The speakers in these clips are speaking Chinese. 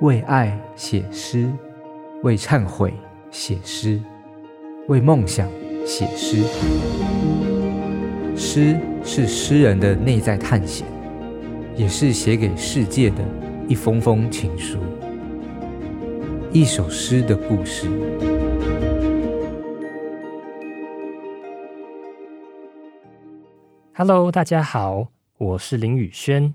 为爱写诗，为忏悔写诗，为梦想写诗。诗是诗人的内在探险，也是写给世界的一封封情书。一首诗的故事。Hello，大家好，我是林宇轩，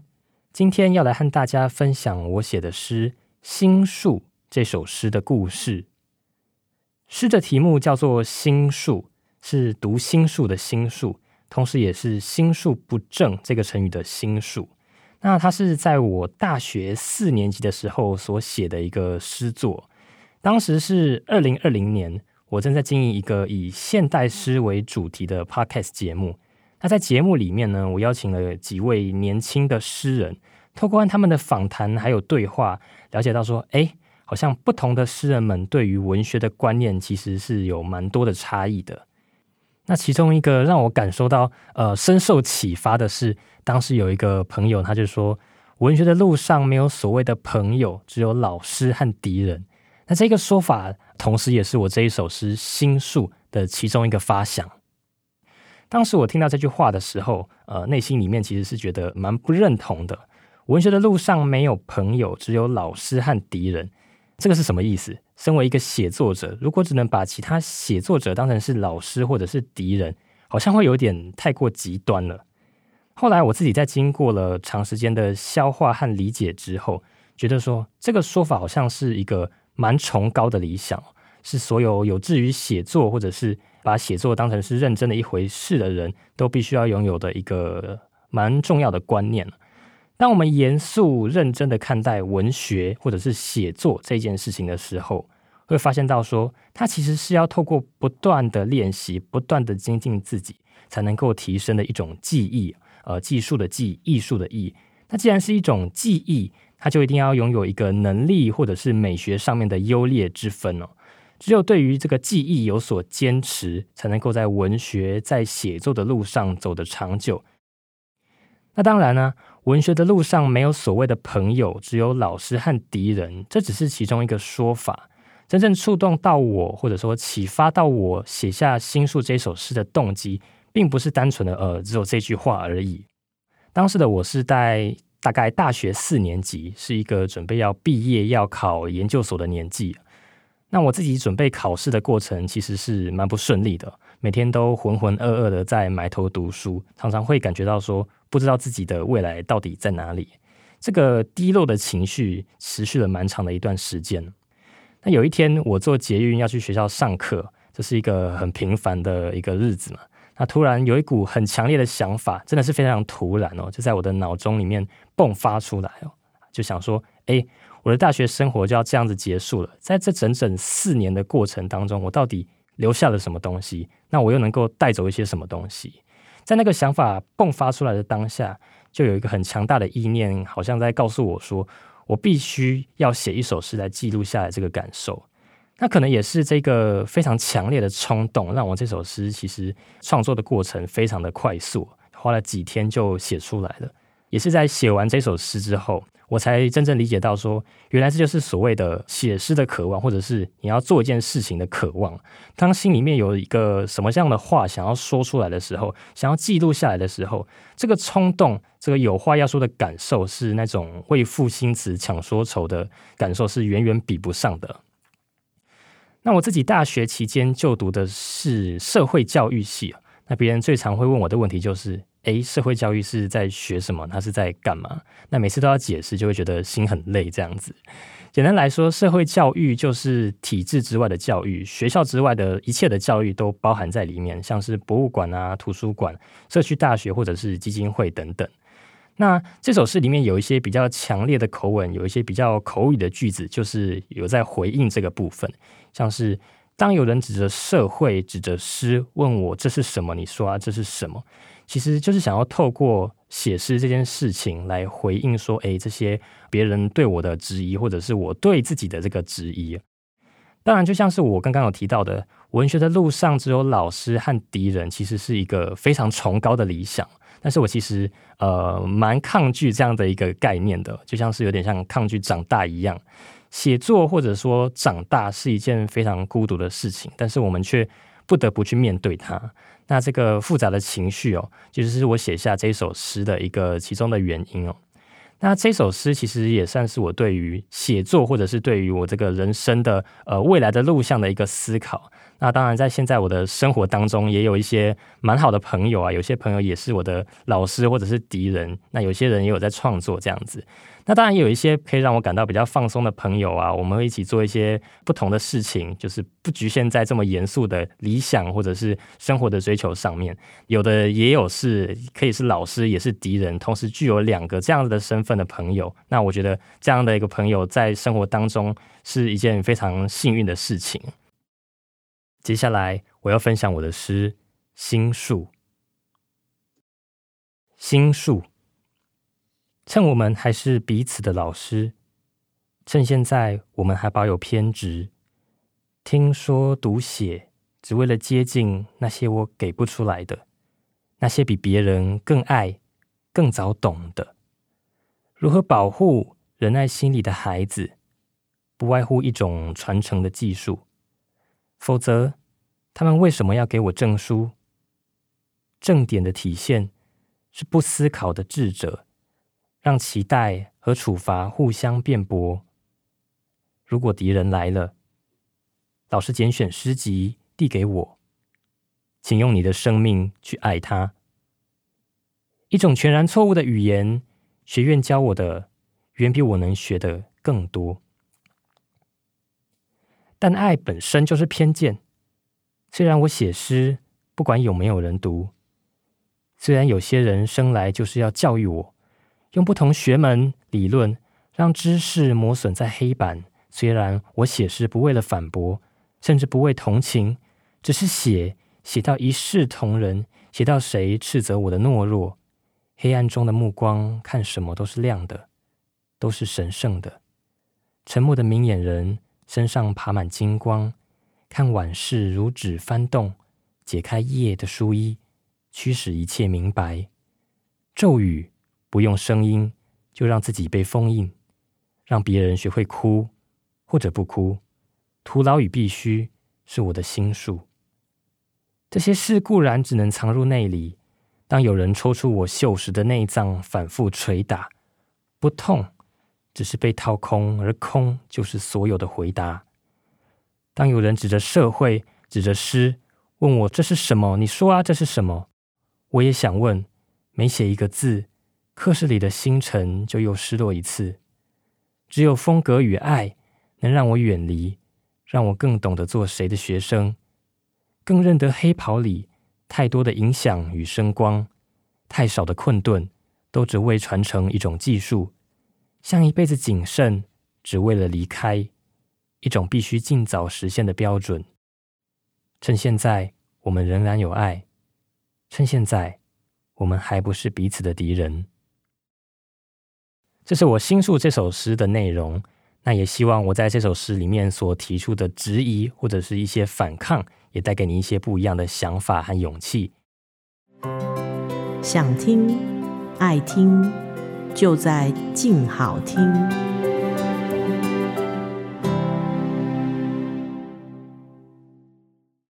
今天要来和大家分享我写的诗《心术》这首诗的故事。诗的题目叫做“心术”，是读心术的心术，同时也是心术不正这个成语的心术。那它是在我大学四年级的时候所写的一个诗作，当时是二零二零年，我正在经营一个以现代诗为主题的 Podcast 节目。那在节目里面呢，我邀请了几位年轻的诗人，透过他们的访谈还有对话，了解到说，哎，好像不同的诗人们对于文学的观念其实是有蛮多的差异的。那其中一个让我感受到呃深受启发的是，当时有一个朋友，他就说，文学的路上没有所谓的朋友，只有老师和敌人。那这个说法，同时也是我这一首诗《心术》的其中一个发想。当时我听到这句话的时候，呃，内心里面其实是觉得蛮不认同的。文学的路上没有朋友，只有老师和敌人。这个是什么意思？身为一个写作者，如果只能把其他写作者当成是老师或者是敌人，好像会有点太过极端了。后来我自己在经过了长时间的消化和理解之后，觉得说这个说法好像是一个蛮崇高的理想，是所有有志于写作或者是。把写作当成是认真的一回事的人，都必须要拥有的一个蛮重要的观念。当我们严肃认真的看待文学或者是写作这件事情的时候，会发现到说，它其实是要透过不断的练习、不断的精进自己，才能够提升的一种技艺。呃，技术的技，艺术的艺。那既然是一种技艺，它就一定要拥有一个能力或者是美学上面的优劣之分哦。只有对于这个技艺有所坚持，才能够在文学、在写作的路上走得长久。那当然呢，文学的路上没有所谓的朋友，只有老师和敌人，这只是其中一个说法。真正触动到我，或者说启发到我写下《心术》这首诗的动机，并不是单纯的呃，只有这句话而已。当时的我是在大概大学四年级，是一个准备要毕业、要考研究所的年纪。那我自己准备考试的过程其实是蛮不顺利的，每天都浑浑噩噩的在埋头读书，常常会感觉到说不知道自己的未来到底在哪里。这个低落的情绪持续了蛮长的一段时间。那有一天我坐捷运要去学校上课，这是一个很平凡的一个日子嘛。那突然有一股很强烈的想法，真的是非常突然哦，就在我的脑中里面迸发出来哦，就想说，哎。我的大学生活就要这样子结束了，在这整整四年的过程当中，我到底留下了什么东西？那我又能够带走一些什么东西？在那个想法迸发出来的当下，就有一个很强大的意念，好像在告诉我说，我必须要写一首诗来记录下来这个感受。那可能也是这个非常强烈的冲动，让我这首诗其实创作的过程非常的快速，花了几天就写出来了。也是在写完这首诗之后。我才真正理解到说，原来这就是所谓的写诗的渴望，或者是你要做一件事情的渴望。当心里面有一个什么样的话想要说出来的时候，想要记录下来的时候，这个冲动，这个有话要说的感受，是那种为赋新词强说愁的感受，是远远比不上的。那我自己大学期间就读的是社会教育系，那别人最常会问我的问题就是。诶，社会教育是在学什么？他是在干嘛？那每次都要解释，就会觉得心很累。这样子，简单来说，社会教育就是体制之外的教育，学校之外的一切的教育都包含在里面，像是博物馆啊、图书馆、社区大学或者是基金会等等。那这首诗里面有一些比较强烈的口吻，有一些比较口语的句子，就是有在回应这个部分，像是当有人指着社会、指着诗问我这是什么，你说啊，这是什么？其实就是想要透过写诗这件事情来回应说，哎，这些别人对我的质疑，或者是我对自己的这个质疑。当然，就像是我刚刚有提到的，文学的路上只有老师和敌人，其实是一个非常崇高的理想。但是我其实呃蛮抗拒这样的一个概念的，就像是有点像抗拒长大一样。写作或者说长大是一件非常孤独的事情，但是我们却不得不去面对它。那这个复杂的情绪哦，其实是我写下这首诗的一个其中的原因哦。那这首诗其实也算是我对于写作或者是对于我这个人生的呃未来的路向的一个思考。那当然，在现在我的生活当中，也有一些蛮好的朋友啊，有些朋友也是我的老师或者是敌人。那有些人也有在创作这样子。那当然有一些可以让我感到比较放松的朋友啊，我们会一起做一些不同的事情，就是不局限在这么严肃的理想或者是生活的追求上面。有的也有是可以是老师，也是敌人，同时具有两个这样子的身份的朋友。那我觉得这样的一个朋友在生活当中是一件非常幸运的事情。接下来我要分享我的诗《心术》。心术，趁我们还是彼此的老师，趁现在我们还保有偏执，听说读写只为了接近那些我给不出来的，那些比别人更爱、更早懂的。如何保护仁爱心里的孩子，不外乎一种传承的技术。否则，他们为什么要给我证书？正点的体现是不思考的智者，让期待和处罚互相辩驳。如果敌人来了，老师拣选诗集递给我，请用你的生命去爱他。一种全然错误的语言，学院教我的远比我能学的更多。但爱本身就是偏见。虽然我写诗，不管有没有人读；虽然有些人生来就是要教育我，用不同学门理论让知识磨损在黑板；虽然我写诗不为了反驳，甚至不为同情，只是写写到一视同仁，写到谁斥责我的懦弱，黑暗中的目光看什么都是亮的，都是神圣的。沉默的明眼人。身上爬满金光，看往事如纸翻动，解开夜的书衣，驱使一切明白。咒语不用声音，就让自己被封印，让别人学会哭或者不哭。徒劳与必须是我的心术。这些事固然只能藏入内里，当有人抽出我锈蚀的内脏，反复捶打，不痛。只是被掏空，而空就是所有的回答。当有人指着社会、指着诗，问我这是什么？你说啊，这是什么？我也想问，每写一个字，课室里的星辰就又失落一次。只有风格与爱，能让我远离，让我更懂得做谁的学生，更认得黑袍里太多的影响与声光，太少的困顿，都只为传承一种技术。像一辈子谨慎，只为了离开一种必须尽早实现的标准。趁现在我们仍然有爱，趁现在我们还不是彼此的敌人。这是我新述这首诗的内容。那也希望我在这首诗里面所提出的质疑或者是一些反抗，也带给你一些不一样的想法和勇气。想听，爱听。就在静好听。